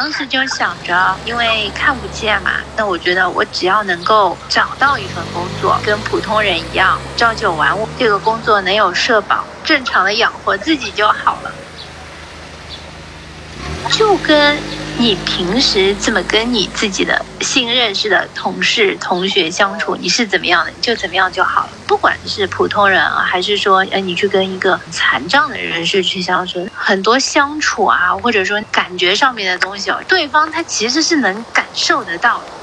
当时就想着，因为看不见嘛，那我觉得我只要能够找到一份工作，跟普通人一样朝九晚五，这个工作能有社保，正常的养活自己就好了。就跟你平时怎么跟你自己的新认识的同事、同学相处，你是怎么样的，你就怎么样就好了。不管是普通人啊，还是说，哎，你去跟一个残障的人士去相处，很多相处啊，或者说感觉上面的东西哦，对方他其实是能感受得到的。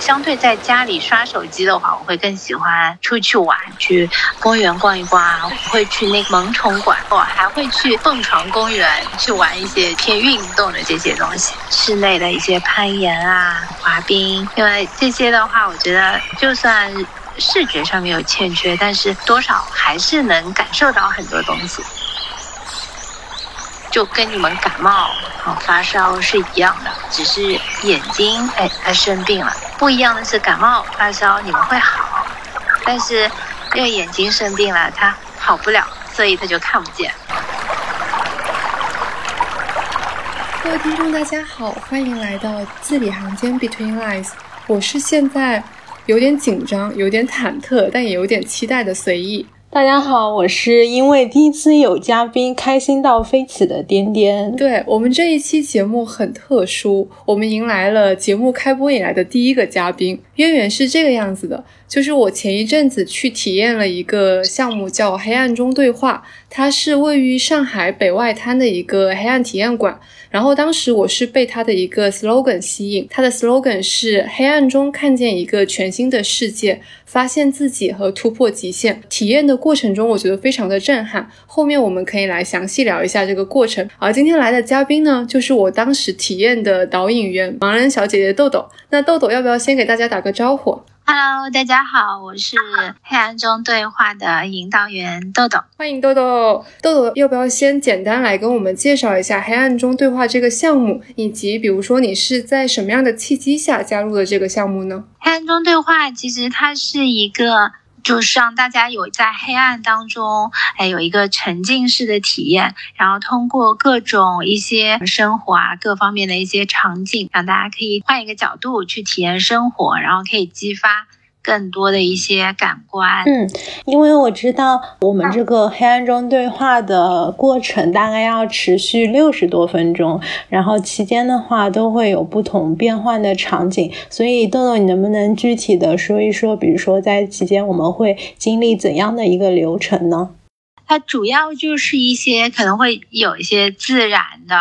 相对在家里刷手机的话，我会更喜欢出去玩，去公园逛一逛，会去那个萌宠馆，我还会去蹦床公园去玩一些偏运动的这些东西，室内的一些攀岩啊、滑冰，因为这些的话，我觉得就算视觉上面有欠缺，但是多少还是能感受到很多东西。就跟你们感冒、好发烧是一样的，只是眼睛哎，他生病了。不一样的是，感冒发烧你们会好，但是因为眼睛生病了，他好不了，所以他就看不见。各位听众，大家好，欢迎来到字里行间 Between Lies 我是现在有点紧张、有点忐忑，但也有点期待的随意。大家好，我是因为第一次有嘉宾开心到飞起的颠颠。对我们这一期节目很特殊，我们迎来了节目开播以来的第一个嘉宾。渊源是这个样子的，就是我前一阵子去体验了一个项目，叫《黑暗中对话》，它是位于上海北外滩的一个黑暗体验馆。然后当时我是被它的一个 slogan 吸引，它的 slogan 是“黑暗中看见一个全新的世界，发现自己和突破极限”。体验的过程中，我觉得非常的震撼。后面我们可以来详细聊一下这个过程。而今天来的嘉宾呢，就是我当时体验的导引员盲人小姐姐豆豆。那豆豆要不要先给大家打个招呼？Hello，大家好，我是黑暗中对话的引导员豆豆，欢迎豆豆。豆豆要不要先简单来跟我们介绍一下黑暗中对话这个项目，以及比如说你是在什么样的契机下加入的这个项目呢？黑暗中对话其实它是一个。就是让大家有在黑暗当中，哎，有一个沉浸式的体验，然后通过各种一些生活啊，各方面的一些场景，让大家可以换一个角度去体验生活，然后可以激发。更多的一些感官，嗯，因为我知道我们这个黑暗中对话的过程大概要持续六十多分钟，然后期间的话都会有不同变换的场景，所以豆豆，你能不能具体的说一说，比如说在期间我们会经历怎样的一个流程呢？它主要就是一些可能会有一些自然的，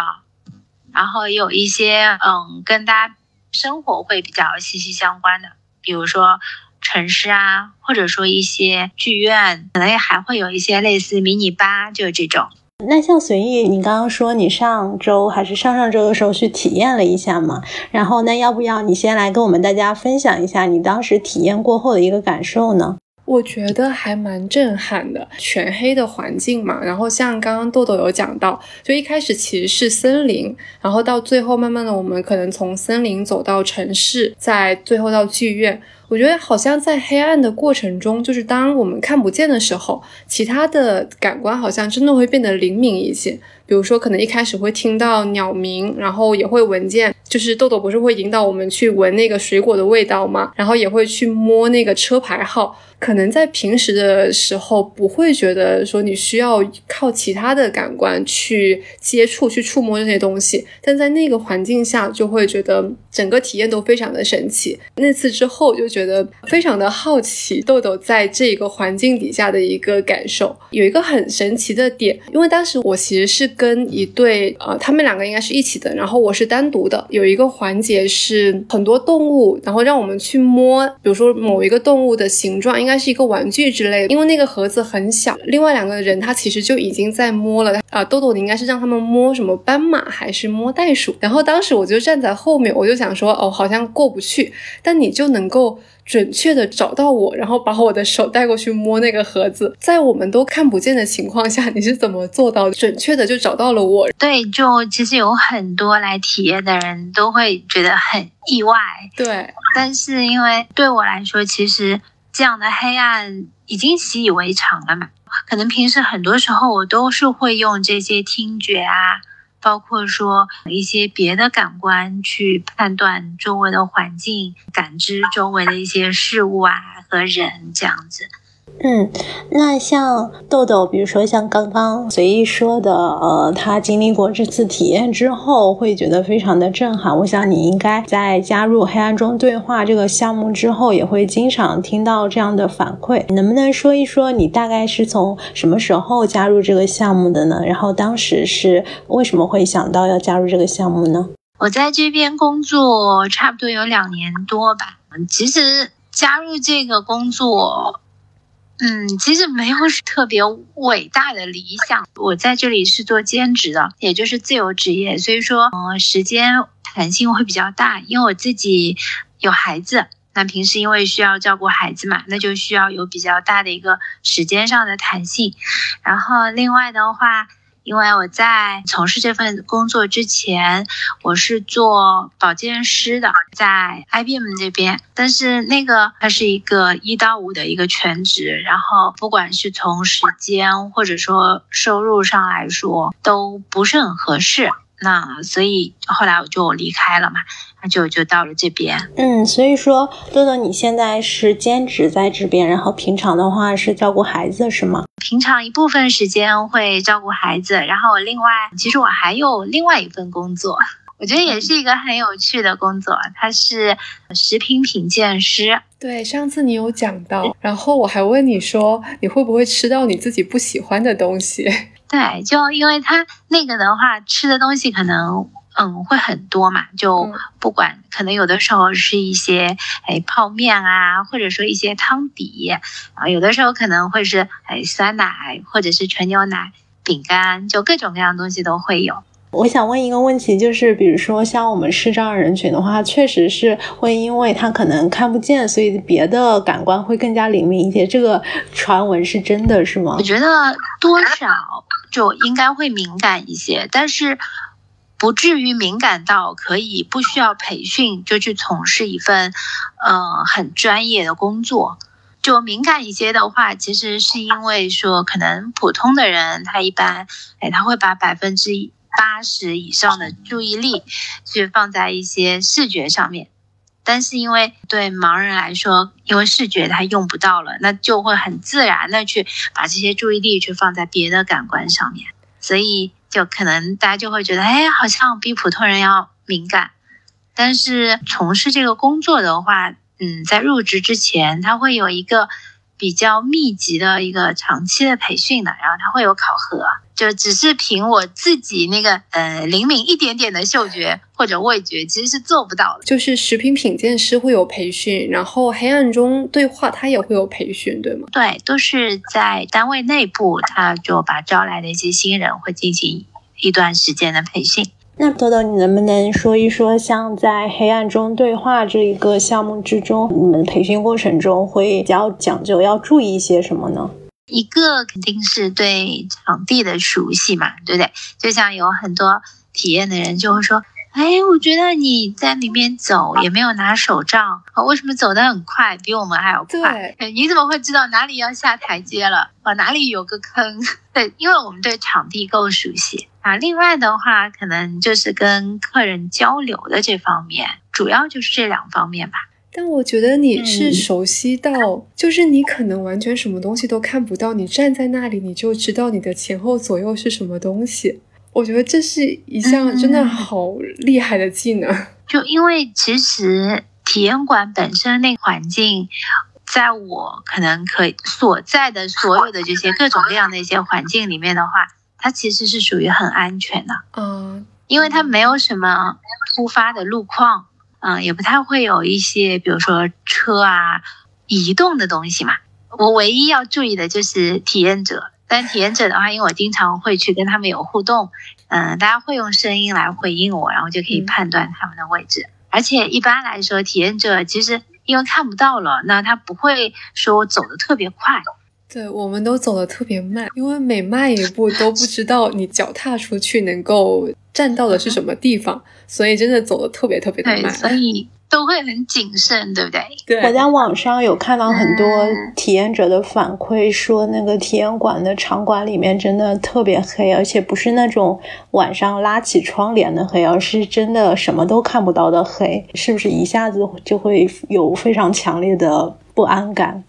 然后有一些嗯跟大家生活会比较息息相关的，比如说。城市啊，或者说一些剧院，可能也还会有一些类似迷你吧，就是这种。那像随意，你刚刚说你上周还是上上周的时候去体验了一下嘛？然后那要不要你先来跟我们大家分享一下你当时体验过后的一个感受呢？我觉得还蛮震撼的，全黑的环境嘛。然后像刚刚豆豆有讲到，就一开始其实是森林，然后到最后慢慢的我们可能从森林走到城市，再最后到剧院。我觉得好像在黑暗的过程中，就是当我们看不见的时候，其他的感官好像真的会变得灵敏一些。比如说，可能一开始会听到鸟鸣，然后也会闻见，就是豆豆不是会引导我们去闻那个水果的味道吗？然后也会去摸那个车牌号。可能在平时的时候不会觉得说你需要靠其他的感官去接触、去触摸这些东西，但在那个环境下就会觉得整个体验都非常的神奇。那次之后就觉得非常的好奇豆豆在这个环境底下的一个感受。有一个很神奇的点，因为当时我其实是跟一对呃，他们两个应该是一起的，然后我是单独的。有一个环节是很多动物，然后让我们去摸，比如说某一个动物的形状应。该是一个玩具之类的，因为那个盒子很小。另外两个人他其实就已经在摸了啊，豆豆你应该是让他们摸什么斑马还是摸袋鼠？然后当时我就站在后面，我就想说哦，好像过不去。但你就能够准确的找到我，然后把我的手带过去摸那个盒子，在我们都看不见的情况下，你是怎么做到准确的就找到了我？对，就其实有很多来体验的人都会觉得很意外。对，但是因为对我来说，其实。这样的黑暗已经习以为常了嘛？可能平时很多时候我都是会用这些听觉啊，包括说一些别的感官去判断周围的环境，感知周围的一些事物啊和人这样子。嗯，那像豆豆，比如说像刚刚随意说的，呃，他经历过这次体验之后，会觉得非常的震撼。我想你应该在加入黑暗中对话这个项目之后，也会经常听到这样的反馈。能不能说一说你大概是从什么时候加入这个项目的呢？然后当时是为什么会想到要加入这个项目呢？我在这边工作差不多有两年多吧。其实加入这个工作。嗯，其实没有特别伟大的理想。我在这里是做兼职的，也就是自由职业，所以说，嗯，时间弹性会比较大。因为我自己有孩子，那平时因为需要照顾孩子嘛，那就需要有比较大的一个时间上的弹性。然后另外的话。因为我在从事这份工作之前，我是做保健师的，在 IBM 这边，但是那个它是一个一到五的一个全职，然后不管是从时间或者说收入上来说，都不是很合适。那所以后来我就离开了嘛。那就就到了这边，嗯，所以说豆豆你现在是兼职在这边，然后平常的话是照顾孩子是吗？平常一部分时间会照顾孩子，然后另外其实我还有另外一份工作，我觉得也是一个很有趣的工作，它是食品品鉴师。对，上次你有讲到，然后我还问你说你会不会吃到你自己不喜欢的东西？对，就因为它那个的话，吃的东西可能。嗯，会很多嘛，就不管可能有的时候是一些哎泡面啊，或者说一些汤底啊，有的时候可能会是哎酸奶或者是纯牛奶、饼干，就各种各样东西都会有。我想问一个问题，就是比如说像我们视障人群的话，确实是会因为他可能看不见，所以别的感官会更加灵敏一些。这个传闻是真的是吗？我觉得多少就应该会敏感一些，但是。不至于敏感到可以不需要培训就去从事一份，呃，很专业的工作。就敏感一些的话，其实是因为说，可能普通的人他一般，哎，他会把百分之一八十以上的注意力去放在一些视觉上面。但是因为对盲人来说，因为视觉他用不到了，那就会很自然的去把这些注意力去放在别的感官上面，所以。就可能大家就会觉得，哎，好像比普通人要敏感。但是从事这个工作的话，嗯，在入职之前，他会有一个比较密集的一个长期的培训的，然后他会有考核。就只是凭我自己那个呃灵敏一点点的嗅觉或者味觉，其实是做不到的。就是食品品鉴师会有培训，然后黑暗中对话他也会有培训，对吗？对，都是在单位内部，他就把招来的一些新人会进行一段时间的培训。那豆豆，你能不能说一说，像在黑暗中对话这一个项目之中，你们培训过程中会比较讲究，要注意一些什么呢？一个肯定是对场地的熟悉嘛，对不对？就像有很多体验的人就会说：“哎，我觉得你在里面走也没有拿手杖，为什么走得很快，比我们还要快？你怎么会知道哪里要下台阶了？啊，哪里有个坑？对，因为我们对场地够熟悉啊。另外的话，可能就是跟客人交流的这方面，主要就是这两方面吧。”但我觉得你是熟悉到，就是你可能完全什么东西都看不到，你站在那里你就知道你的前后左右是什么东西。我觉得这是一项真的好厉害的技能。就因为其实体验馆本身那环境，在我可能可以所在的所有的这些各种各样的一些环境里面的话，它其实是属于很安全的。嗯，因为它没有什么突发的路况。嗯，也不太会有一些，比如说车啊，移动的东西嘛。我唯一要注意的就是体验者，但体验者的话，因为我经常会去跟他们有互动，嗯，大家会用声音来回应我，然后就可以判断他们的位置。而且一般来说，体验者其实因为看不到了，那他不会说我走的特别快。对，我们都走的特别慢，因为每迈一步都不知道你脚踏出去能够站到的是什么地方，所以真的走的特别特别的慢。所以。都会很谨慎，对不对？对。我在网上有看到很多体验者的反馈，说那个体验馆的场馆里面真的特别黑，而且不是那种晚上拉起窗帘的黑，而是真的什么都看不到的黑。是不是一下子就会有非常强烈的不安感？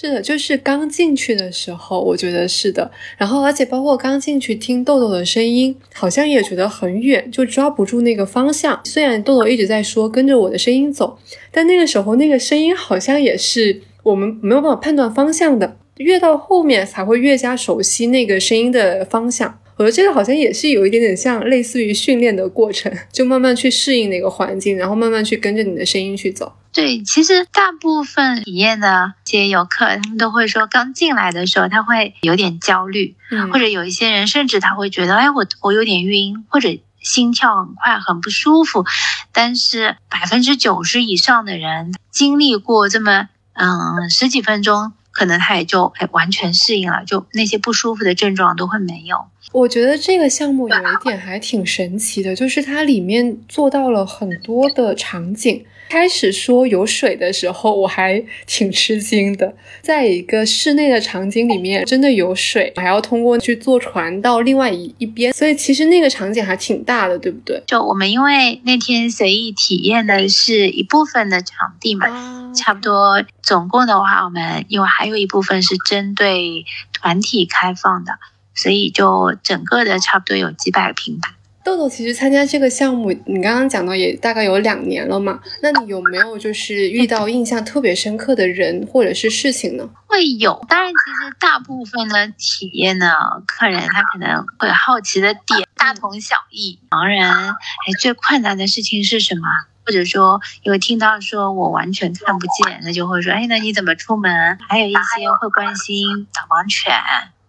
是的，就是刚进去的时候，我觉得是的。然后，而且包括刚进去听豆豆的声音，好像也觉得很远，就抓不住那个方向。虽然豆豆一直在说跟着我的声音走，但那个时候那个声音好像也是我们没有办法判断方向的。越到后面才会越加熟悉那个声音的方向。我觉得这个好像也是有一点点像类似于训练的过程，就慢慢去适应那个环境，然后慢慢去跟着你的声音去走。对，其实大部分体验的这些游客，他们都会说，刚进来的时候他会有点焦虑，或者有一些人甚至他会觉得，哎，我我有点晕，或者心跳很快，很不舒服。但是百分之九十以上的人经历过这么嗯十几分钟，可能他也就哎完全适应了，就那些不舒服的症状都会没有。我觉得这个项目有一点还挺神奇的，就是它里面做到了很多的场景。开始说有水的时候，我还挺吃惊的。在一个室内的场景里面，真的有水，还要通过去坐船到另外一一边，所以其实那个场景还挺大的，对不对？就我们因为那天随意体验的是一部分的场地嘛，差不多总共的话，我们因为还有一部分是针对团体开放的。所以就整个的差不多有几百平吧。豆豆其实参加这个项目，你刚刚讲到也大概有两年了嘛？那你有没有就是遇到印象特别深刻的人或者是事情呢？会有，当然其实大部分的体验呢，客人他可能会好奇的点大同小异。盲人哎，最困难的事情是什么？或者说有听到说我完全看不见，那就会说哎，那你怎么出门？还有一些会关心导盲犬。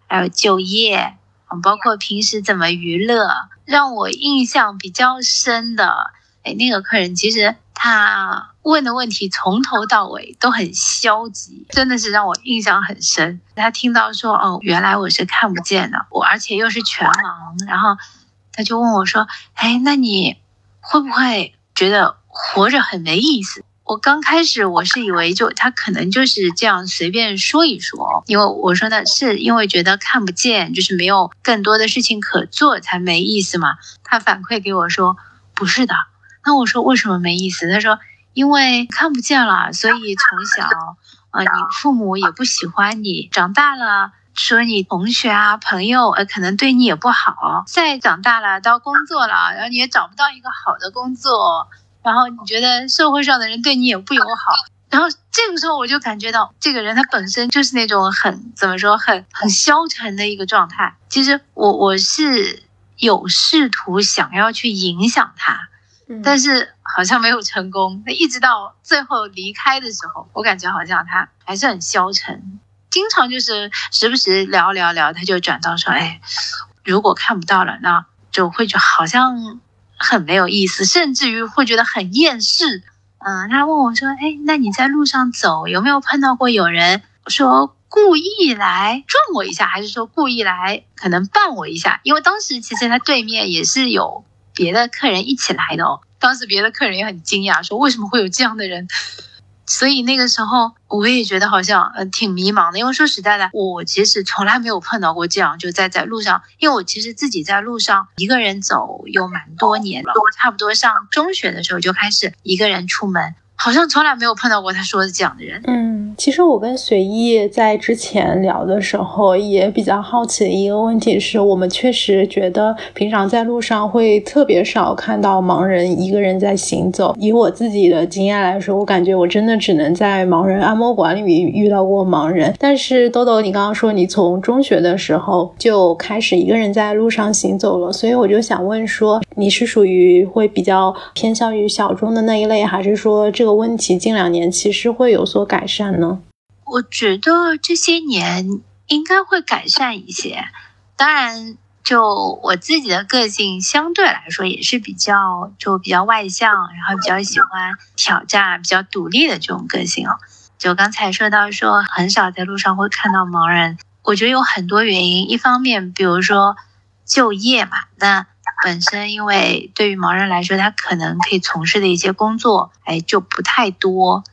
还有就业，包括平时怎么娱乐，让我印象比较深的，哎，那个客人其实他问的问题从头到尾都很消极，真的是让我印象很深。他听到说，哦，原来我是看不见的，我而且又是全盲，然后他就问我说，哎，那你会不会觉得活着很没意思？我刚开始我是以为就他可能就是这样随便说一说，因为我说的是因为觉得看不见，就是没有更多的事情可做才没意思嘛。他反馈给我说不是的，那我说为什么没意思？他说因为看不见了，所以从小呃你父母也不喜欢你，长大了说你同学啊朋友呃可能对你也不好，再长大了到工作了，然后你也找不到一个好的工作。然后你觉得社会上的人对你也不友好，然后这个时候我就感觉到这个人他本身就是那种很怎么说很很消沉的一个状态。其实我我是有试图想要去影响他，但是好像没有成功。那一直到最后离开的时候，我感觉好像他还是很消沉，经常就是时不时聊聊聊，他就转到说，哎，如果看不到了，那就会就好像。很没有意思，甚至于会觉得很厌世。嗯，他问我说：“哎，那你在路上走，有没有碰到过有人说故意来撞我一下，还是说故意来可能绊我一下？因为当时其实他对面也是有别的客人一起来的哦。当时别的客人也很惊讶，说为什么会有这样的人？”所以那个时候，我也觉得好像呃挺迷茫的，因为说实在的，我其实从来没有碰到过这样，就在在路上，因为我其实自己在路上一个人走有蛮多年了，我差不多上中学的时候就开始一个人出门。好像从来没有碰到过他说的这样的人。嗯，其实我跟随意在之前聊的时候，也比较好奇的一个问题是，我们确实觉得平常在路上会特别少看到盲人一个人在行走。以我自己的经验来说，我感觉我真的只能在盲人按摩馆里面遇到过盲人。但是豆豆，你刚刚说你从中学的时候就开始一个人在路上行走了，所以我就想问说，你是属于会比较偏向于小众的那一类，还是说这个？问题近两年其实会有所改善呢？我觉得这些年应该会改善一些。当然，就我自己的个性相对来说也是比较就比较外向，然后比较喜欢挑战、比较独立的这种个性哦。就刚才说到说很少在路上会看到盲人，我觉得有很多原因。一方面，比如说就业嘛，那本身因为对于盲人来说，他可能可以从事的一些工作，哎，就不太多。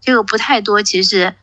这个不太多，其实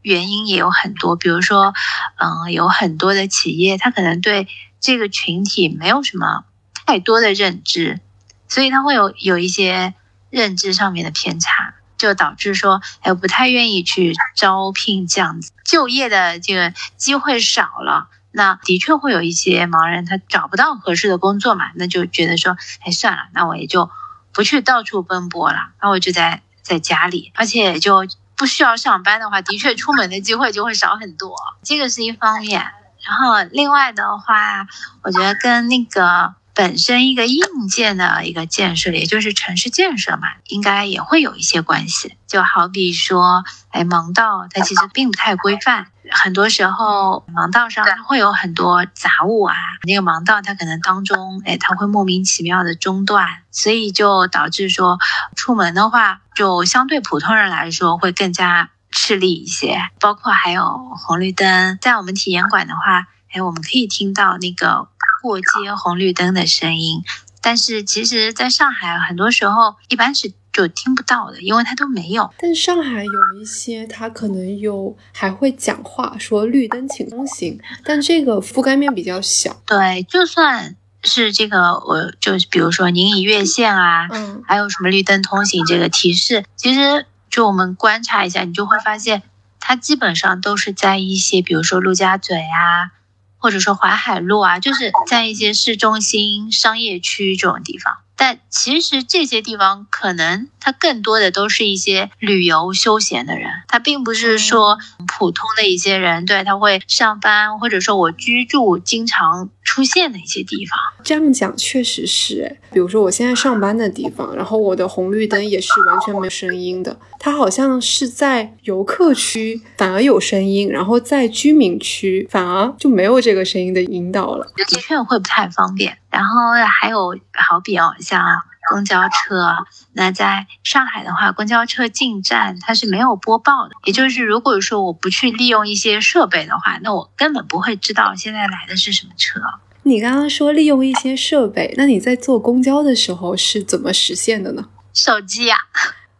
原因也有很多，比如说，嗯，有很多的企业，他可能对这个群体没有什么太多的认知，所以他会有有一些认知上面的偏差，就导致说，哎，不太愿意去招聘这样子，就业的这个机会少了。那的确会有一些盲人，他找不到合适的工作嘛，那就觉得说，哎，算了，那我也就不去到处奔波了，那我就在在家里，而且就不需要上班的话，的确出门的机会就会少很多，这个是一方面。然后另外的话，我觉得跟那个。本身一个硬件的一个建设，也就是城市建设嘛，应该也会有一些关系。就好比说，哎，盲道它其实并不太规范，很多时候盲道上会有很多杂物啊，那个盲道它可能当中，哎，它会莫名其妙的中断，所以就导致说出门的话，就相对普通人来说会更加吃力一些。包括还有红绿灯，在我们体验馆的话，哎，我们可以听到那个。过街红绿灯的声音，但是其实在上海很多时候一般是就听不到的，因为它都没有。但上海有一些，它可能有还会讲话，说绿灯请通行，但这个覆盖面比较小。对，就算是这个，我就比如说您已越线啊，嗯，还有什么绿灯通行这个提示，其实就我们观察一下，你就会发现，它基本上都是在一些，比如说陆家嘴啊。或者说淮海路啊，就是在一些市中心商业区这种地方。但其实这些地方可能它更多的都是一些旅游休闲的人，它并不是说普通的一些人，对他会上班或者说我居住经常出现的一些地方。这样讲确实是，哎，比如说我现在上班的地方，然后我的红绿灯也是完全没有声音的，它好像是在游客区反而有声音，然后在居民区反而就没有这个声音的引导了，的确会不太方便。然后还有好比哦，像公交车，那在上海的话，公交车进站它是没有播报的，也就是如果说我不去利用一些设备的话，那我根本不会知道现在来的是什么车。你刚刚说利用一些设备，那你在坐公交的时候是怎么实现的呢？手机呀。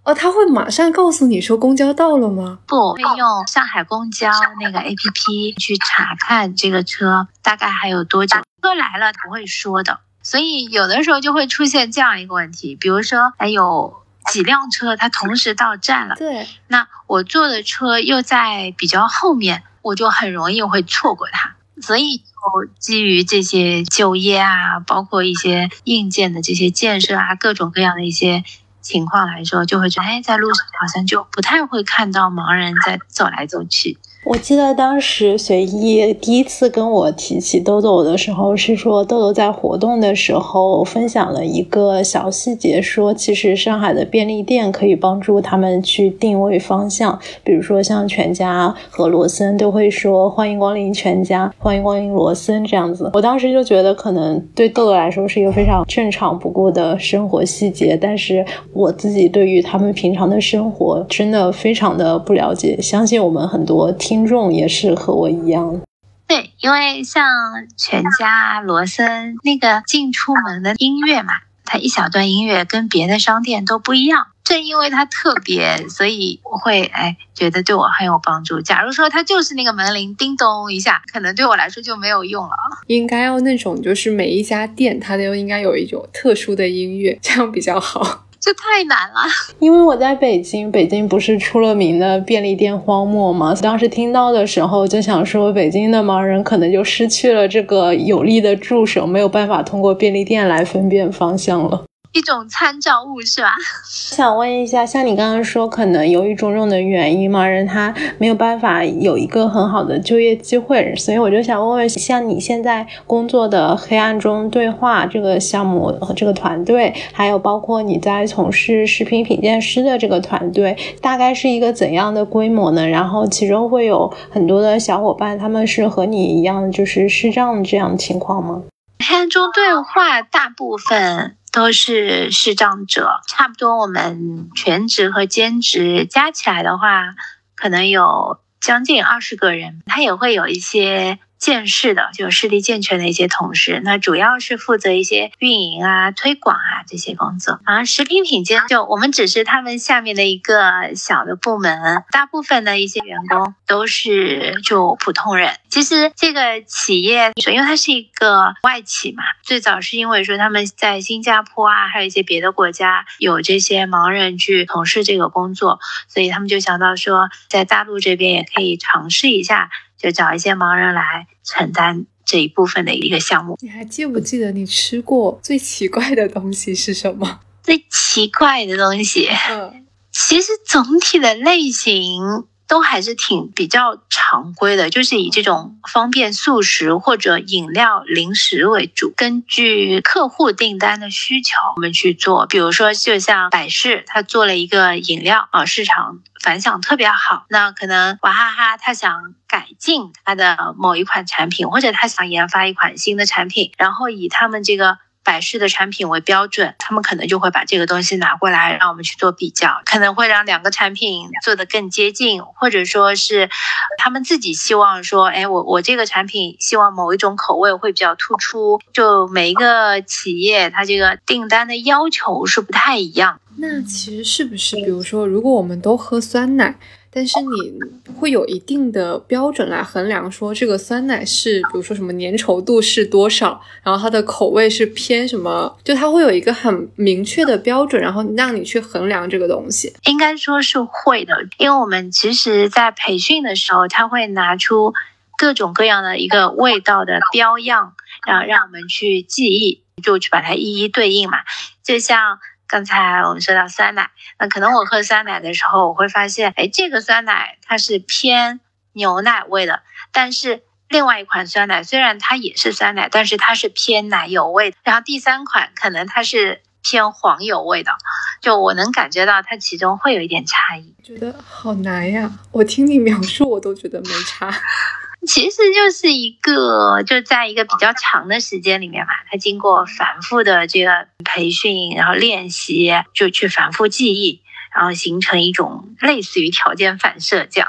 哦，他会马上告诉你说公交到了吗？不会用上海公交那个 A P P 去查看这个车大概还有多久，车来了不会说的，所以有的时候就会出现这样一个问题，比如说还有几辆车它同时到站了，对，那我坐的车又在比较后面，我就很容易会错过它，所以就基于这些就业啊，包括一些硬件的这些建设啊，各种各样的一些。情况来说，就会觉得，哎，在路上好像就不太会看到盲人在走来走去。我记得当时随意第一次跟我提起豆豆的时候，是说豆豆在活动的时候分享了一个小细节，说其实上海的便利店可以帮助他们去定位方向，比如说像全家和罗森都会说欢迎光临全家，欢迎光临罗森这样子。我当时就觉得可能对豆豆来说是一个非常正常不过的生活细节，但是我自己对于他们平常的生活真的非常的不了解，相信我们很多。听众也是和我一样，对，因为像全家、罗森那个进出门的音乐嘛，它一小段音乐跟别的商店都不一样。正因为它特别，所以我会哎觉得对我很有帮助。假如说它就是那个门铃叮咚一下，可能对我来说就没有用了。应该要那种，就是每一家店它都应该有一种特殊的音乐，这样比较好。这太难了，因为我在北京，北京不是出了名的便利店荒漠吗？当时听到的时候就想说，北京的盲人可能就失去了这个有力的助手，没有办法通过便利店来分辨方向了。一种参照物是吧？想问一下，像你刚刚说，可能由于种种的原因嘛，人他没有办法有一个很好的就业机会，所以我就想问问，像你现在工作的黑暗中对话这个项目和这个团队，还有包括你在从事食品品鉴师的这个团队，大概是一个怎样的规模呢？然后其中会有很多的小伙伴，他们是和你一样，就是视障这样的情况吗？黑暗中对话大部分。都是视障者，差不多我们全职和兼职加起来的话，可能有将近二十个人。他也会有一些健视的，就视力健全的一些同事，那主要是负责一些运营啊、推广啊这些工作。啊，食品品鉴就我们只是他们下面的一个小的部门，大部分的一些员工都是就普通人。其实这个企业，因为它是一个外企嘛，最早是因为说他们在新加坡啊，还有一些别的国家有这些盲人去从事这个工作，所以他们就想到说，在大陆这边也可以尝试一下。就找一些盲人来承担这一部分的一个项目。你还记不记得你吃过最奇怪的东西是什么？最奇怪的东西，嗯，其实总体的类型。都还是挺比较常规的，就是以这种方便速食或者饮料、零食为主。根据客户订单的需求，我们去做。比如说，就像百事，他做了一个饮料啊，市场反响特别好。那可能娃哈哈他想改进他的某一款产品，或者他想研发一款新的产品，然后以他们这个。百事的产品为标准，他们可能就会把这个东西拿过来，让我们去做比较，可能会让两个产品做得更接近，或者说是他们自己希望说，哎，我我这个产品希望某一种口味会比较突出，就每一个企业它这个订单的要求是不太一样。那其实是不是，比如说，如果我们都喝酸奶？但是你会有一定的标准来衡量，说这个酸奶是，比如说什么粘稠度是多少，然后它的口味是偏什么，就它会有一个很明确的标准，然后让你去衡量这个东西。应该说是会的，因为我们其实在培训的时候，他会拿出各种各样的一个味道的标样，然后让我们去记忆，就去把它一一对应嘛，就像。刚才我们说到酸奶，那可能我喝酸奶的时候，我会发现，哎，这个酸奶它是偏牛奶味的，但是另外一款酸奶虽然它也是酸奶，但是它是偏奶油味的。然后第三款可能它是偏黄油味的，就我能感觉到它其中会有一点差异。觉得好难呀，我听你描述我都觉得没差。其实就是一个，就在一个比较长的时间里面嘛，他经过反复的这个培训，然后练习，就去反复记忆，然后形成一种类似于条件反射这样。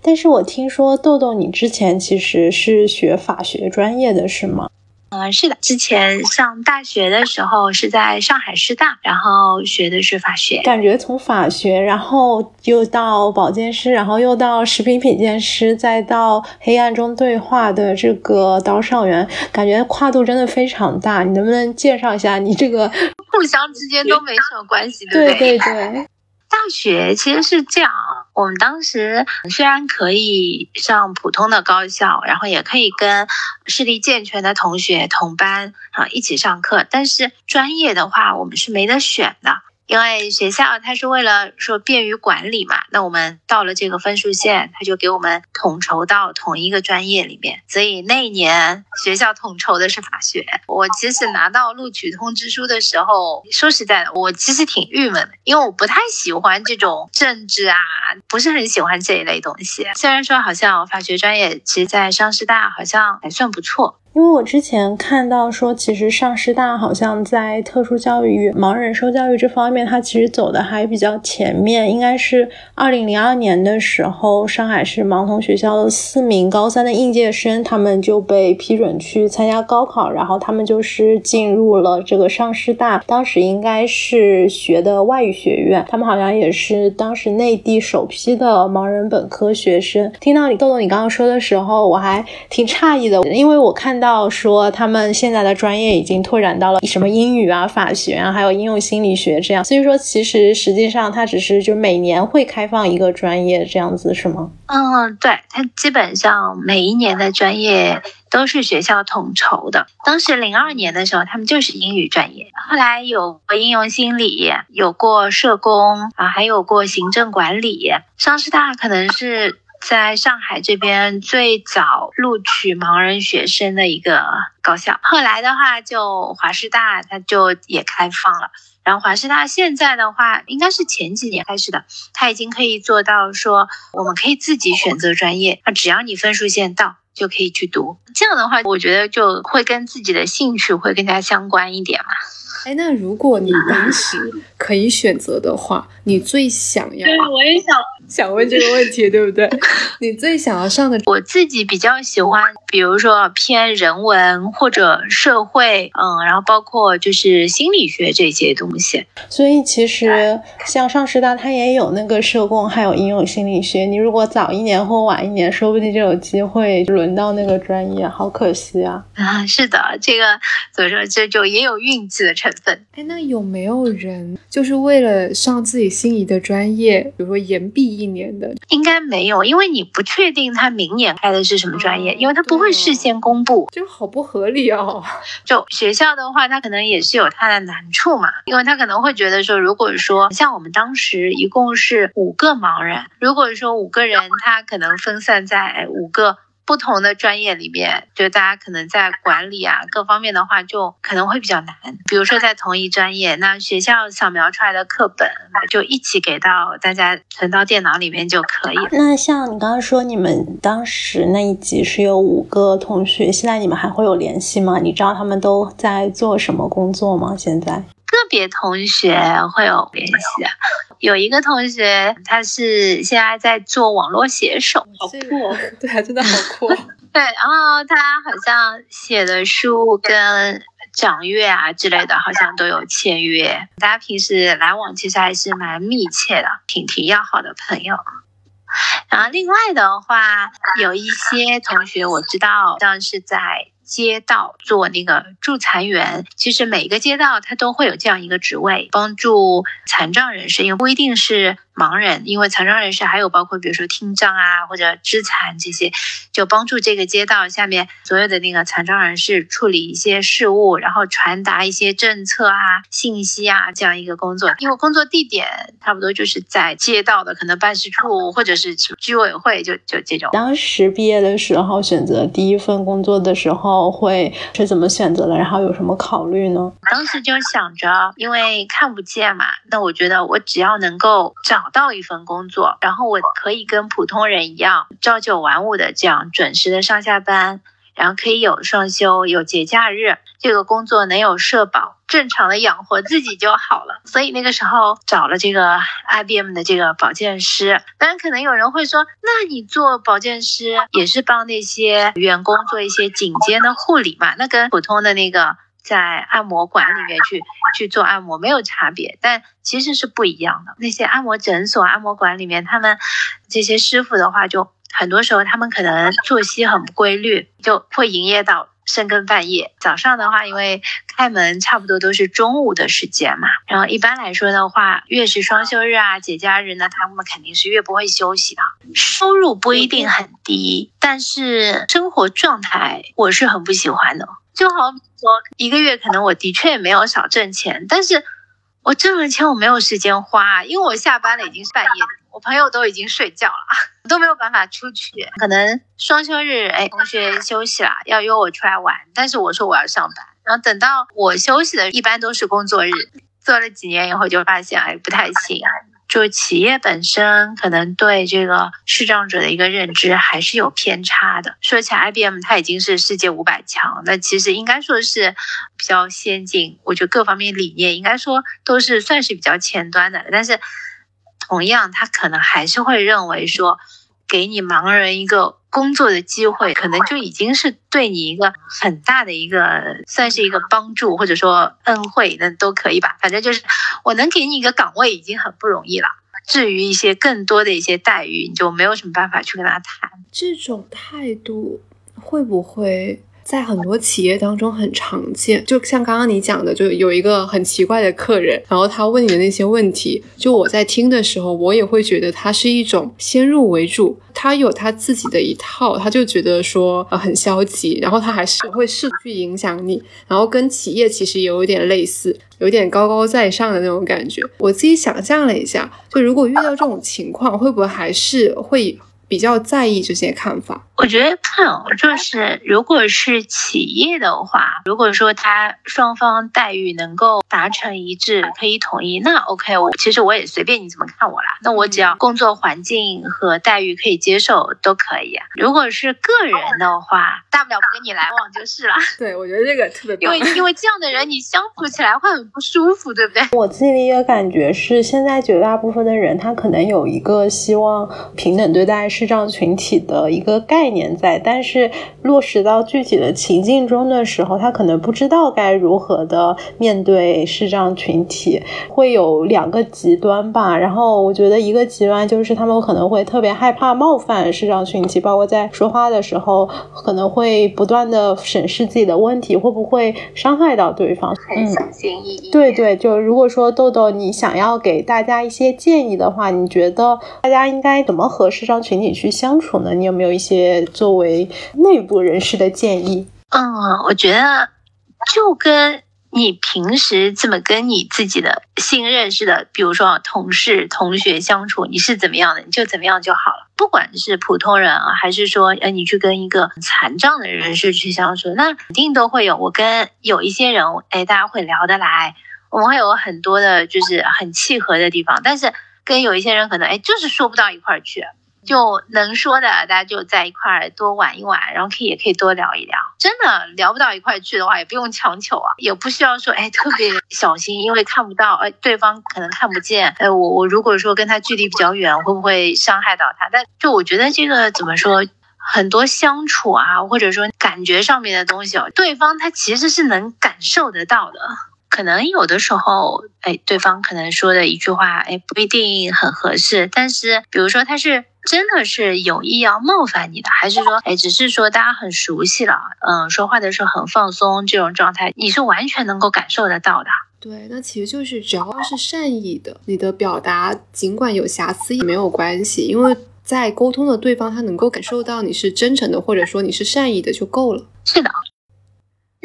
但是我听说豆豆，你之前其实是学法学专业的，是吗？嗯，是的，之前上大学的时候是在上海师大，然后学的是法学。感觉从法学，然后又到保健师，然后又到食品品鉴师，再到黑暗中对话的这个导赏员，感觉跨度真的非常大。你能不能介绍一下你这个？互相之间都没什么关系，对不对？对对对。大学其实是这样，我们当时虽然可以上普通的高校，然后也可以跟视力健全的同学同班啊一起上课，但是专业的话，我们是没得选的。因为学校它是为了说便于管理嘛，那我们到了这个分数线，他就给我们统筹到同一个专业里面。所以那一年学校统筹的是法学。我其实拿到录取通知书的时候，说实在的，我其实挺郁闷的，因为我不太喜欢这种政治啊，不是很喜欢这一类东西。虽然说好像法学专业，其实在上师大好像还算不错。因为我之前看到说，其实上师大好像在特殊教育、盲人受教育这方面，它其实走的还比较前面。应该是二零零二年的时候，上海市盲童学校的四名高三的应届生，他们就被批准去参加高考，然后他们就是进入了这个上师大。当时应该是学的外语学院，他们好像也是当时内地首批的盲人本科学生。听到你豆豆你刚刚说的时候，我还挺诧异的，因为我看到。到说他们现在的专业已经拓展到了什么英语啊、法学啊，还有应用心理学这样。所以说，其实实际上它只是就每年会开放一个专业这样子，是吗？嗯，对，它基本上每一年的专业都是学校统筹的。当时零二年的时候，他们就是英语专业，后来有过应用心理，有过社工啊，还有过行政管理。上师大可能是。在上海这边最早录取盲人学生的一个高校，后来的话就华师大，它就也开放了。然后华师大现在的话，应该是前几年开始的，它已经可以做到说，我们可以自己选择专业，那只要你分数线到，就可以去读。这样的话，我觉得就会跟自己的兴趣会更加相关一点嘛。哎，那如果你当时可以选择的话，你最想要？对，我也想想问这个问题，对不对？你最想要上的，我自己比较喜欢，比如说偏人文或者社会，嗯，然后包括就是心理学这些东西。所以其实像上师大，它也有那个社工，还有应用心理学。你如果早一年或晚一年，说不定就有机会轮到那个专业。好可惜啊！啊，是的，这个怎么说，这就也有运气的成分。哎，那有没有人就是为了上自己心仪的专业，比如说延毕一年的？应该没有，因为你不确定他明年开的是什么专业，因为他不会事先公布，就好不合理哦。就学校的话，他可能也是有他的难处嘛，因为他可能会觉得说，如果说像我们当时一共是五个盲人，如果说五个人他可能分散在五个。不同的专业里面，就大家可能在管理啊各方面的话，就可能会比较难。比如说在同一专业，那学校扫描出来的课本就一起给到大家存到电脑里面就可以。那像你刚刚说，你们当时那一集是有五个同学，现在你们还会有联系吗？你知道他们都在做什么工作吗？现在？个别同学会有联系，有一个同学他是现在在做网络写手，好酷，对，真的好酷。对，然后他好像写的书跟掌阅啊之类的，好像都有签约。大家平时来往其实还是蛮密切的，挺挺要好的朋友。然后另外的话，有一些同学我知道，像是在。街道做那个助残员，其实每个街道它都会有这样一个职位，帮助残障人士，因为不一定是。盲人，因为残障人士还有包括比如说听障啊或者肢残这些，就帮助这个街道下面所有的那个残障人士处理一些事务，然后传达一些政策啊信息啊这样一个工作。因为工作地点差不多就是在街道的可能办事处或者是居委会，就就这种。当时毕业的时候选择第一份工作的时候会是怎么选择的？然后有什么考虑呢？当时就想着，因为看不见嘛，那我觉得我只要能够找。找到一份工作，然后我可以跟普通人一样朝九晚五的这样准时的上下班，然后可以有双休、有节假日，这个工作能有社保，正常的养活自己就好了。所以那个时候找了这个 IBM 的这个保健师。当然，可能有人会说，那你做保健师也是帮那些员工做一些颈肩的护理嘛？那跟普通的那个。在按摩馆里面去去做按摩没有差别，但其实是不一样的。那些按摩诊所、按摩馆里面，他们这些师傅的话，就很多时候他们可能作息很不规律，就会营业到深更半夜。早上的话，因为开门差不多都是中午的时间嘛，然后一般来说的话，越是双休日啊、节假日呢，他们肯定是越不会休息的。收入不一定很低，但是生活状态我是很不喜欢的。就好比说，一个月可能我的确也没有少挣钱，但是我挣了钱我没有时间花，因为我下班了已经是半夜，我朋友都已经睡觉了，都没有办法出去。可能双休日，哎，同学休息了，要约我出来玩，但是我说我要上班，然后等到我休息的，一般都是工作日，做了几年以后就发现，哎，不太行。就企业本身可能对这个视障者的一个认知还是有偏差的。说起来，IBM 它已经是世界五百强，那其实应该说是比较先进。我觉得各方面理念应该说都是算是比较前端的。但是同样，他可能还是会认为说，给你盲人一个工作的机会，可能就已经是对你一个很大的一个算是一个帮助，或者说恩惠，那都可以吧。反正就是。我能给你一个岗位已经很不容易了，至于一些更多的一些待遇，你就没有什么办法去跟他谈。这种态度会不会？在很多企业当中很常见，就像刚刚你讲的，就有一个很奇怪的客人，然后他问你的那些问题，就我在听的时候，我也会觉得他是一种先入为主，他有他自己的一套，他就觉得说呃很消极，然后他还是会试图去影响你，然后跟企业其实也有点类似，有点高高在上的那种感觉。我自己想象了一下，就如果遇到这种情况，会不会还是会比较在意这些看法？我觉得看，就是如果是企业的话，如果说他双方待遇能够达成一致，可以统一，那 OK，我其实我也随便你怎么看我啦。那我只要工作环境和待遇可以接受都可以。如果是个人的话，大不了不跟你来往就是了。对，我觉得这个特别 因为因为这样的人你相处起来会很不舒服，对不对？我自己的一个感觉是，现在绝大部分的人他可能有一个希望平等对待视障群体的一个概。概念在，但是落实到具体的情境中的时候，他可能不知道该如何的面对视障群体，会有两个极端吧。然后我觉得一个极端就是他们可能会特别害怕冒犯视障群体，包括在说话的时候，可能会不断的审视自己的问题会不会伤害到对方，很小心翼翼。对对，就如果说豆豆你想要给大家一些建议的话，你觉得大家应该怎么和视障群体去相处呢？你有没有一些？作为内部人士的建议，嗯，我觉得就跟你平时怎么跟你自己的新认识的，比如说同事、同学相处，你是怎么样的，你就怎么样就好了。不管是普通人啊，还是说，呃，你去跟一个残障的人士去相处，那肯定都会有。我跟有一些人，哎，大家会聊得来，我们会有很多的，就是很契合的地方。但是跟有一些人，可能哎，就是说不到一块儿去。就能说的，大家就在一块儿多玩一玩，然后可以也可以多聊一聊。真的聊不到一块去的话，也不用强求啊，也不需要说哎特别小心，因为看不到，哎对方可能看不见，哎我我如果说跟他距离比较远，会不会伤害到他？但就我觉得这个怎么说，很多相处啊，或者说感觉上面的东西哦，对方他其实是能感受得到的。可能有的时候，哎，对方可能说的一句话，哎，不一定很合适。但是，比如说他是真的是有意要冒犯你的，还是说，哎，只是说大家很熟悉了，嗯，说话的时候很放松，这种状态，你是完全能够感受得到的。对，那其实就是只要是善意的，你的表达尽管有瑕疵也没有关系，因为在沟通的对方他能够感受到你是真诚的，或者说你是善意的就够了。是的。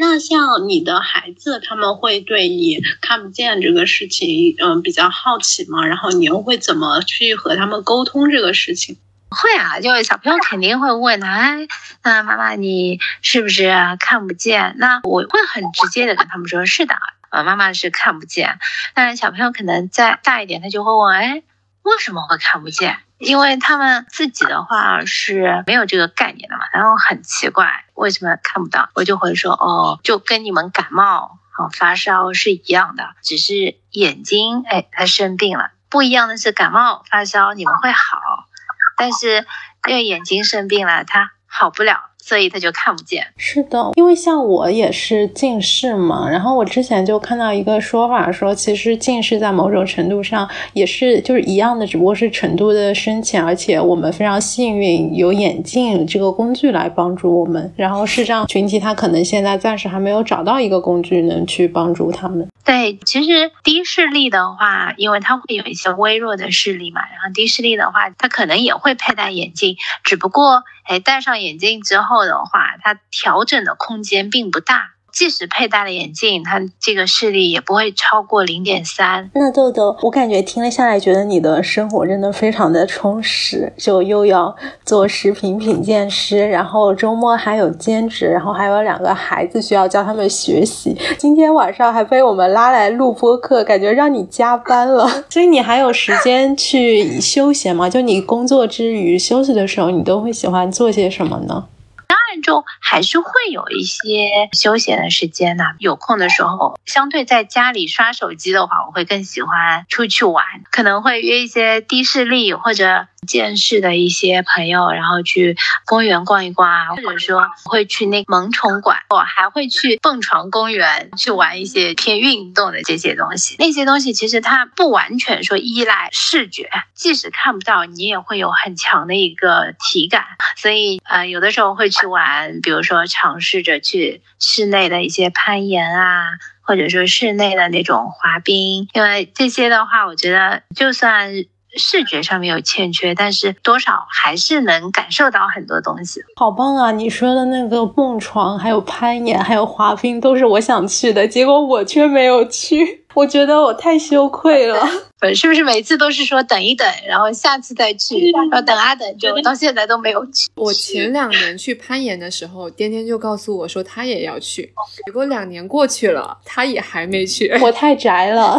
那像你的孩子，他们会对你看不见这个事情，嗯，比较好奇吗？然后你又会怎么去和他们沟通这个事情？会啊，就小朋友肯定会问他，哎，那妈妈你是不是看不见？那我会很直接的跟他们说，是的，呃，妈妈是看不见。但是小朋友可能再大一点，他就会问，哎，为什么会看不见？因为他们自己的话是没有这个概念的嘛，然后很奇怪为什么看不到，我就会说哦，就跟你们感冒哦发烧是一样的，只是眼睛哎他生病了，不一样的是感冒发烧你们会好，但是因为眼睛生病了他好不了。所以他就看不见。是的，因为像我也是近视嘛，然后我之前就看到一个说法，说其实近视在某种程度上也是就是一样的，只不过是程度的深浅，而且我们非常幸运有眼镜这个工具来帮助我们。然后视障群体他可能现在暂时还没有找到一个工具能去帮助他们。对，其实低视力的话，因为它会有一些微弱的视力嘛，然后低视力的话，它可能也会佩戴眼镜，只不过哎戴上眼镜之后。的话，它调整的空间并不大。即使佩戴了眼镜，他这个视力也不会超过零点三。那豆豆，我感觉听了下来，觉得你的生活真的非常的充实。就又要做食品品鉴师，然后周末还有兼职，然后还有两个孩子需要教他们学习。今天晚上还被我们拉来录播课，感觉让你加班了。所以你还有时间去休闲吗？就你工作之余休息的时候，你都会喜欢做些什么呢？就还是会有一些休闲的时间呢。有空的时候，相对在家里刷手机的话，我会更喜欢出去玩，可能会约一些低视力或者。见识的一些朋友，然后去公园逛一逛啊，或者说会去那萌宠馆，我还会去蹦床公园去玩一些偏运动的这些东西。那些东西其实它不完全说依赖视觉，即使看不到，你也会有很强的一个体感。所以呃，有的时候会去玩，比如说尝试着去室内的一些攀岩啊，或者说室内的那种滑冰，因为这些的话，我觉得就算。视觉上面有欠缺，但是多少还是能感受到很多东西。好棒啊！你说的那个蹦床，还有攀岩，还有滑冰，都是我想去的，结果我却没有去。我觉得我太羞愧了。是不是每次都是说等一等，然后下次再去，然后等啊等，就到现在都没有去。我前两年去攀岩的时候，颠颠就告诉我说他也要去，结果两年过去了，他也还没去。我太宅了。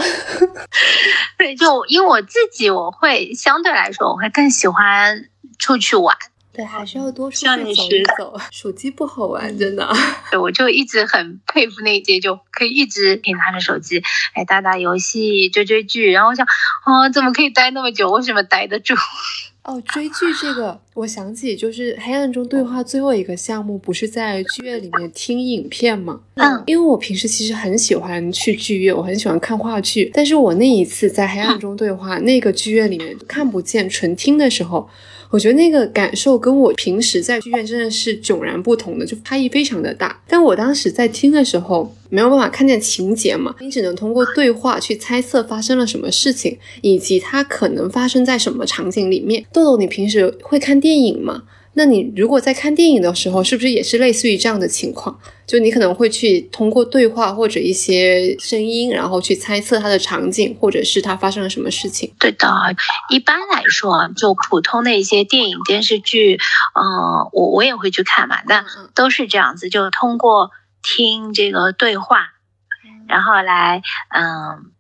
对，就因为我自己，我会相对来说，我会更喜欢出去玩。对，还是要多出去走一走。手机不好玩，真的。对，我就一直很佩服那些就可以一直可以拿着手机，哎，打打游戏、追追剧。然后我想，哦，怎么可以待那么久？为什么待得住？哦，追剧这个，我想起就是《黑暗中对话》最后一个项目，不是在剧院里面听影片吗？嗯，因为我平时其实很喜欢去剧院，我很喜欢看话剧。但是我那一次在《黑暗中对话》那个剧院里面看不见，纯听的时候。我觉得那个感受跟我平时在剧院真的是迥然不同的，就差异非常的大。但我当时在听的时候，没有办法看见情节嘛，你只能通过对话去猜测发生了什么事情，以及它可能发生在什么场景里面。豆豆，你平时会看电影吗？那你如果在看电影的时候，是不是也是类似于这样的情况？就你可能会去通过对话或者一些声音，然后去猜测它的场景，或者是它发生了什么事情。对的，一般来说，就普通的一些电影电视剧，嗯，我我也会去看嘛，但都是这样子，就通过听这个对话，然后来嗯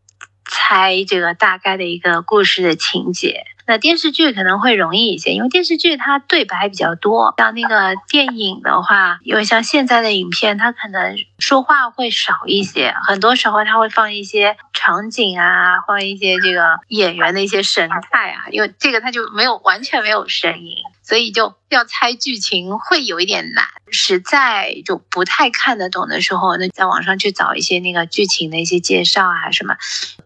猜这个大概的一个故事的情节。那电视剧可能会容易一些，因为电视剧它对白比较多。像那个电影的话，因为像现在的影片，它可能说话会少一些，很多时候它会放一些场景啊，放一些这个演员的一些神态啊，因为这个它就没有完全没有声音。所以就要猜剧情会有一点难，实在就不太看得懂的时候，那在网上去找一些那个剧情的一些介绍啊什么。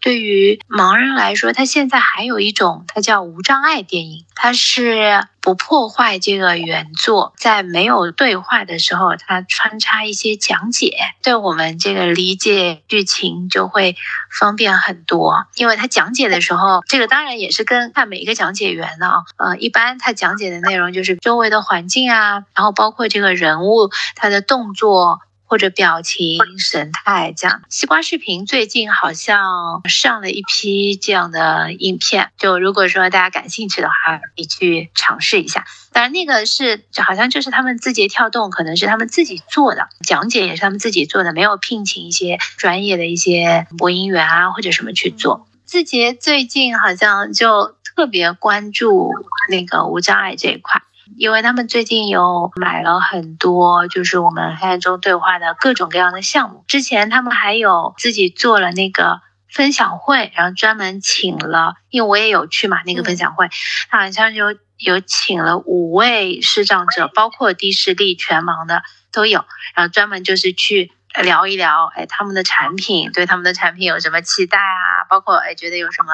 对于盲人来说，他现在还有一种，它叫无障碍电影，它是。不破坏这个原作，在没有对话的时候，它穿插一些讲解，对我们这个理解剧情就会方便很多。因为他讲解的时候，这个当然也是跟看每一个讲解员的啊，呃，一般他讲解的内容就是周围的环境啊，然后包括这个人物他的动作。或者表情、神态这样，西瓜视频最近好像上了一批这样的影片，就如果说大家感兴趣的话，可以去尝试一下。当然，那个是好像就是他们字节跳动，可能是他们自己做的讲解，也是他们自己做的，没有聘请一些专业的一些播音员啊或者什么去做。字节最近好像就特别关注那个无障碍这一块。因为他们最近有买了很多，就是我们黑暗中对话的各种各样的项目。之前他们还有自己做了那个分享会，然后专门请了，因为我也有去嘛，那个分享会，他好像有有请了五位视障者，包括低视力、全盲的都有，然后专门就是去聊一聊，哎，他们的产品，对他们的产品有什么期待啊？包括哎，觉得有什么。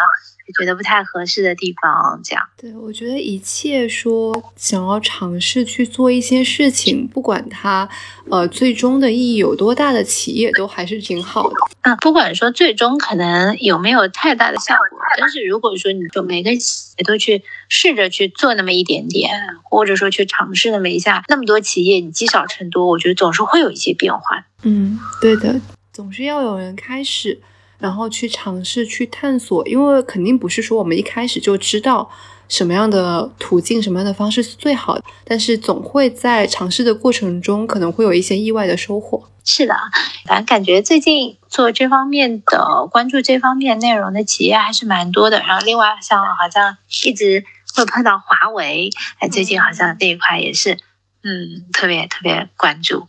觉得不太合适的地方，这样对我觉得一切说想要尝试去做一些事情，不管它呃最终的意义有多大的企业都还是挺好的。嗯，不管说最终可能有没有太大的效果，但是如果说你就每个企业都去试着去做那么一点点，或者说去尝试那么一下，那么多企业你积少成多，我觉得总是会有一些变化。嗯，对的，总是要有人开始。然后去尝试去探索，因为肯定不是说我们一开始就知道什么样的途径、什么样的方式是最好的，但是总会在尝试的过程中可能会有一些意外的收获。是的，反正感觉最近做这方面的关注这方面内容的企业还是蛮多的。然后另外像好像一直会碰到华为，哎，最近好像这一块也是，嗯，特别特别关注。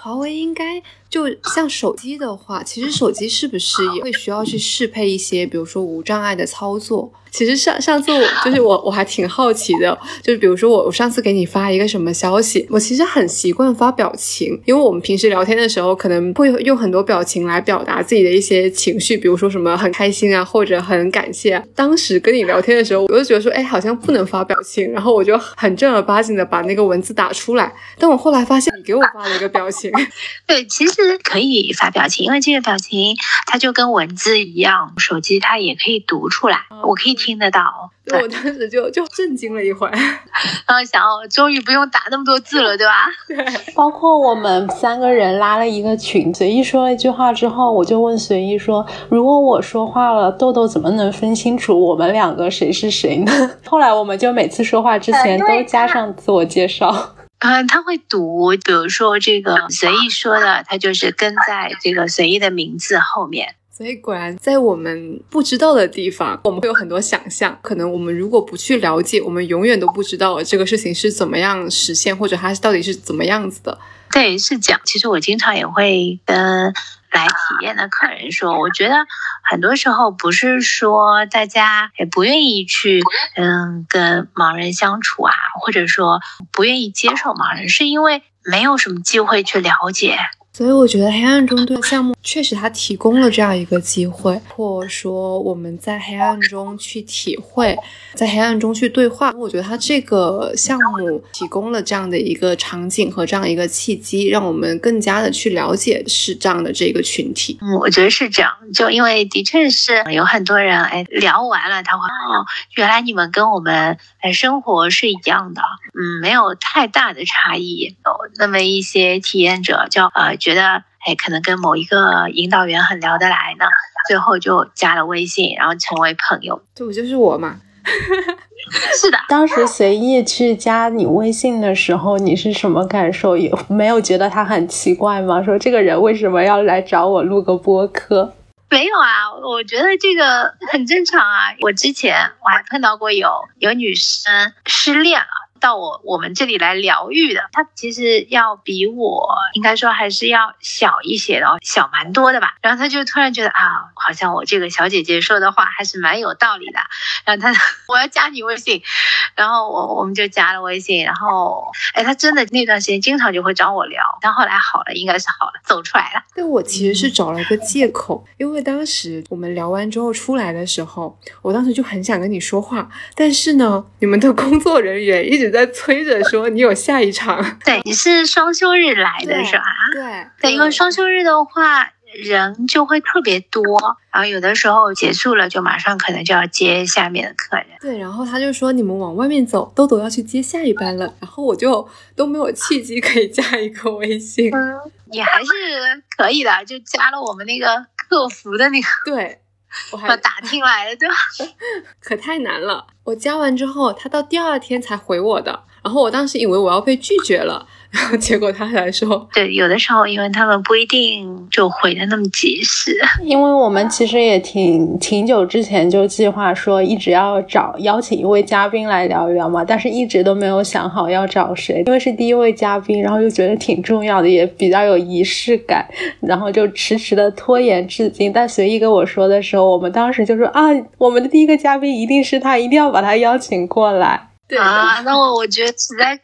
华为应该。就像手机的话，其实手机是不是也会需要去适配一些，比如说无障碍的操作？其实上上次我就是我我还挺好奇的，就是比如说我我上次给你发一个什么消息，我其实很习惯发表情，因为我们平时聊天的时候可能会用很多表情来表达自己的一些情绪，比如说什么很开心啊，或者很感谢。当时跟你聊天的时候，我就觉得说，哎，好像不能发表情，然后我就很正儿八经的把那个文字打出来。但我后来发现你给我发了一个表情，对，其实。实可以发表情，因为这个表情它就跟文字一样，手机它也可以读出来，我可以听得到。我当时就就震惊了一会儿，然后想哦，终于不用打那么多字了，对吧？对。包括我们三个人拉了一个群，随意说了一句话之后，我就问随意说：“如果我说话了，豆豆怎么能分清楚我们两个谁是谁呢？” 后来我们就每次说话之前都加上自我介绍。嗯，他会读，比如说这个随意说的，他就是跟在这个随意的名字后面。所以果然，在我们不知道的地方，我们会有很多想象。可能我们如果不去了解，我们永远都不知道这个事情是怎么样实现，或者它到底是怎么样子的。对，是这样。其实我经常也会跟来体验的客人说，我觉得很多时候不是说大家也不愿意去，嗯，跟盲人相处啊，或者说不愿意接受盲人，是因为没有什么机会去了解。所以我觉得黑暗中对项目确实它提供了这样一个机会，或者说我们在黑暗中去体会，在黑暗中去对话。我觉得它这个项目提供了这样的一个场景和这样一个契机，让我们更加的去了解视障的这个群体。嗯，我觉得是这样，就因为的确是有很多人哎聊完了，他会哦，原来你们跟我们哎生活是一样的，嗯，没有太大的差异。有那么一些体验者叫呃。觉得哎，可能跟某一个引导员很聊得来呢，最后就加了微信，然后成为朋友。这不就是我吗？是的。当时随意去加你微信的时候，你是什么感受？有没有觉得他很奇怪吗？说这个人为什么要来找我录个播客？没有啊，我觉得这个很正常啊。我之前我还碰到过有有女生失恋了。到我我们这里来疗愈的，他其实要比我应该说还是要小一些的，小蛮多的吧。然后他就突然觉得啊，好像我这个小姐姐说的话还是蛮有道理的。然后他 我要加你微信，然后我我们就加了微信。然后哎，他真的那段时间经常就会找我聊，但后来好了，应该是好了，走出来了。对我其实是找了个借口，因为当时我们聊完之后出来的时候，我当时就很想跟你说话，但是呢，你们的工作人员一直。在催着说你有下一场，对，你是双休日来的是吧？对对，因为双休日的话人就会特别多，然后有的时候结束了就马上可能就要接下面的客人。对，然后他就说你们往外面走，豆豆要去接下一班了，然后我就都没有契机可以加一个微信。嗯，你还是可以的，就加了我们那个客服的那个。对。我还 打听来的，对吧？可太难了。我加完之后，他到第二天才回我的。然后我当时以为我要被拒绝了。然后结果他来说，对，有的时候因为他们不一定就回的那么及时，因为我们其实也挺挺久之前就计划说一直要找邀请一位嘉宾来聊一聊嘛，但是一直都没有想好要找谁，因为是第一位嘉宾，然后又觉得挺重要的，也比较有仪式感，然后就迟迟的拖延至今。但随意跟我说的时候，我们当时就说啊，我们的第一个嘉宾一定是他，一定要把他邀请过来。对啊，那我我觉得实在。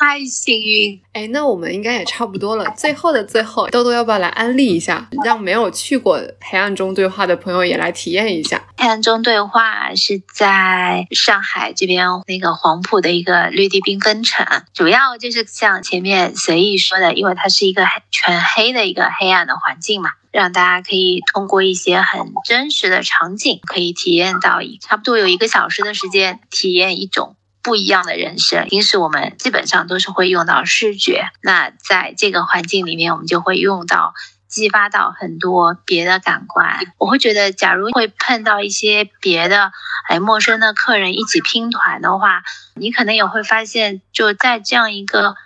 太幸运，哎，那我们应该也差不多了。最后的最后，豆豆要不要来安利一下，让没有去过黑暗中对话的朋友也来体验一下？黑暗中对话是在上海这边那个黄埔的一个绿地缤纷城，主要就是像前面随意说的，因为它是一个全黑的一个黑暗的环境嘛，让大家可以通过一些很真实的场景，可以体验到一差不多有一个小时的时间，体验一种。不一样的人生，平时我们基本上都是会用到视觉，那在这个环境里面，我们就会用到激发到很多别的感官。我会觉得，假如会碰到一些别的哎陌生的客人一起拼团的话，你可能也会发现，就在这样一个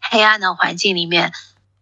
黑暗的环境里面。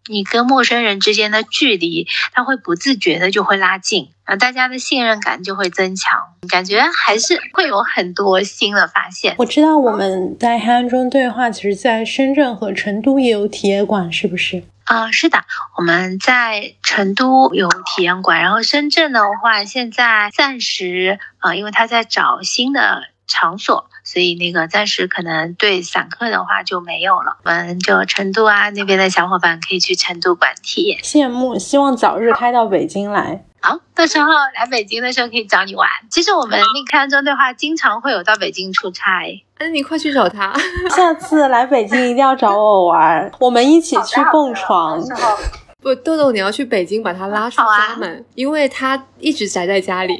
你跟陌生人之间的距离，他会不自觉的就会拉近，啊，大家的信任感就会增强，感觉还是会有很多新的发现。我知道我们在黑暗中对话，其实在深圳和成都也有体验馆，是不是？啊，是的，我们在成都有体验馆，然后深圳的话，现在暂时啊，因为他在找新的场所。所以那个暂时可能对散客的话就没有了，我们就成都啊那边的小伙伴可以去成都馆体验。羡慕，希望早日开到北京来。好，到时候来北京的时候可以找你玩。其实我们那个开中对话经常会有到北京出差，那你快去找他。下次来北京一定要找我玩，我们一起去蹦床。不，豆豆，你要去北京把他拉出家门，因为他一直宅在家里。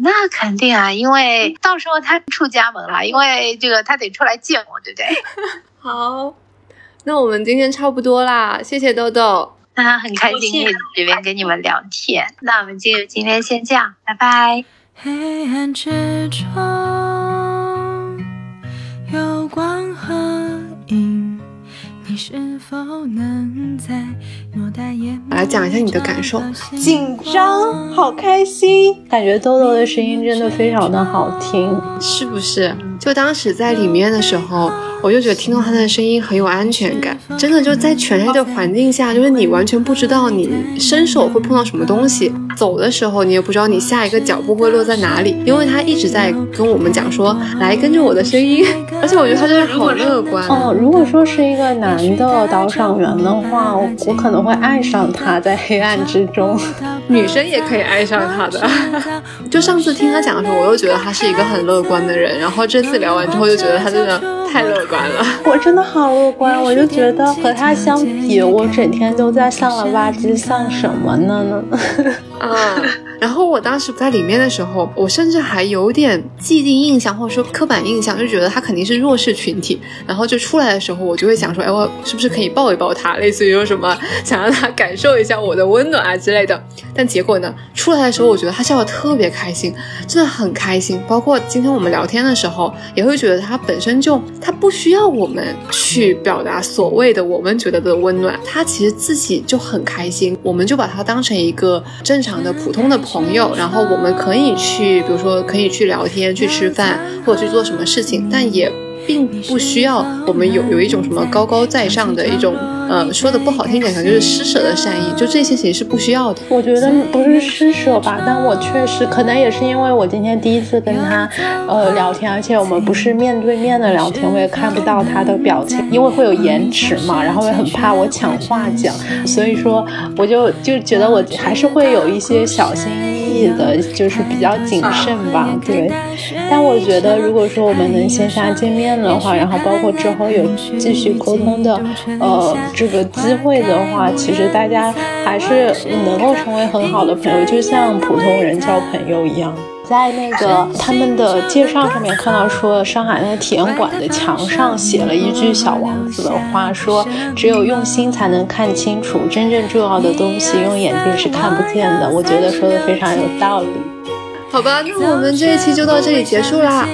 那肯定啊，因为到时候他出家门了，因为这个他得出来见我，对不对？好，那我们今天差不多啦，谢谢豆豆，那很开心在这边跟你们聊天，那我们就今天先这样，拜拜。黑暗之中有光和影，你是否能在来讲一下你的感受，紧张，好开心，感觉豆豆的声音真的非常的好听，是不是？就当时在里面的时候。我就觉得听到他的声音很有安全感，真的就在全黑的环境下，就是你完全不知道你伸手会碰到什么东西，走的时候你也不知道你下一个脚步会落在哪里，因为他一直在跟我们讲说，来跟着我的声音，而且我觉得他真的好乐观哦。如果说是一个男的导赏员的话，我我可能会爱上他在黑暗之中，女生也可以爱上他的。就上次听他讲的时候，我又觉得他是一个很乐观的人，然后这次聊完之后，就觉得他真的。太乐观了，我真的好乐观，我就觉得和他相比，我整天都在丧了吧唧，丧什么呢呢？啊！然后我当时在里面的时候，我甚至还有点既定印象或者说刻板印象，就觉得他肯定是弱势群体。然后就出来的时候，我就会想说，哎，我是不是可以抱一抱他，类似于说什么想让他感受一下我的温暖啊之类的。但结果呢，出来的时候，我觉得他笑得特别开心，真的很开心。包括今天我们聊天的时候，也会觉得他本身就他不需要我们去表达所谓的我们觉得的温暖，他其实自己就很开心。我们就把他当成一个正常的普通的。朋友，然后我们可以去，比如说可以去聊天、去吃饭，或者去做什么事情，但也并不需要我们有有一种什么高高在上的一种。呃，说的不好听点，可能就是施舍的善意，就这些其实是不需要的。我觉得不是施舍吧，但我确实可能也是因为我今天第一次跟他呃聊天，而且我们不是面对面的聊天，我也看不到他的表情，因为会有延迟嘛，然后也很怕我抢话讲，所以说我就就觉得我还是会有一些小心翼翼的，就是比较谨慎吧，对。但我觉得如果说我们能线下见面的话，然后包括之后有继续沟通的，呃。这个机会的话，其实大家还是能够成为很好的朋友，就像普通人交朋友一样。在那个他们的介绍上面看到说，上海那个体验馆的墙上写了一句小王子的话，说只有用心才能看清楚真正重要的东西，用眼睛是看不见的。我觉得说的非常有道理。好吧，那我们这一期就到这里结束啦。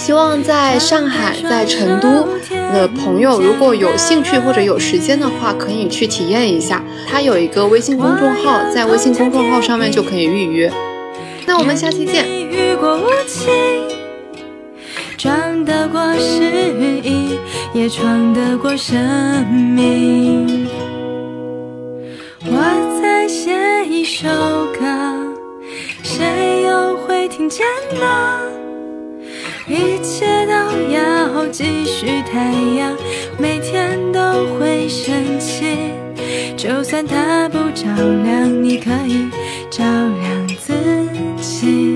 希望在上海、在成都的朋友，如果有兴趣或者有时间的话，可以去体验一下。它有一个微信公众号，在微信公众号上面就可以预约。那我们下期见。闯得过失意，也闯得过生命。我在写一首歌，谁又会听见呢？一切都要继续，太阳每天都会升起，就算它不照亮，你可以照亮自己。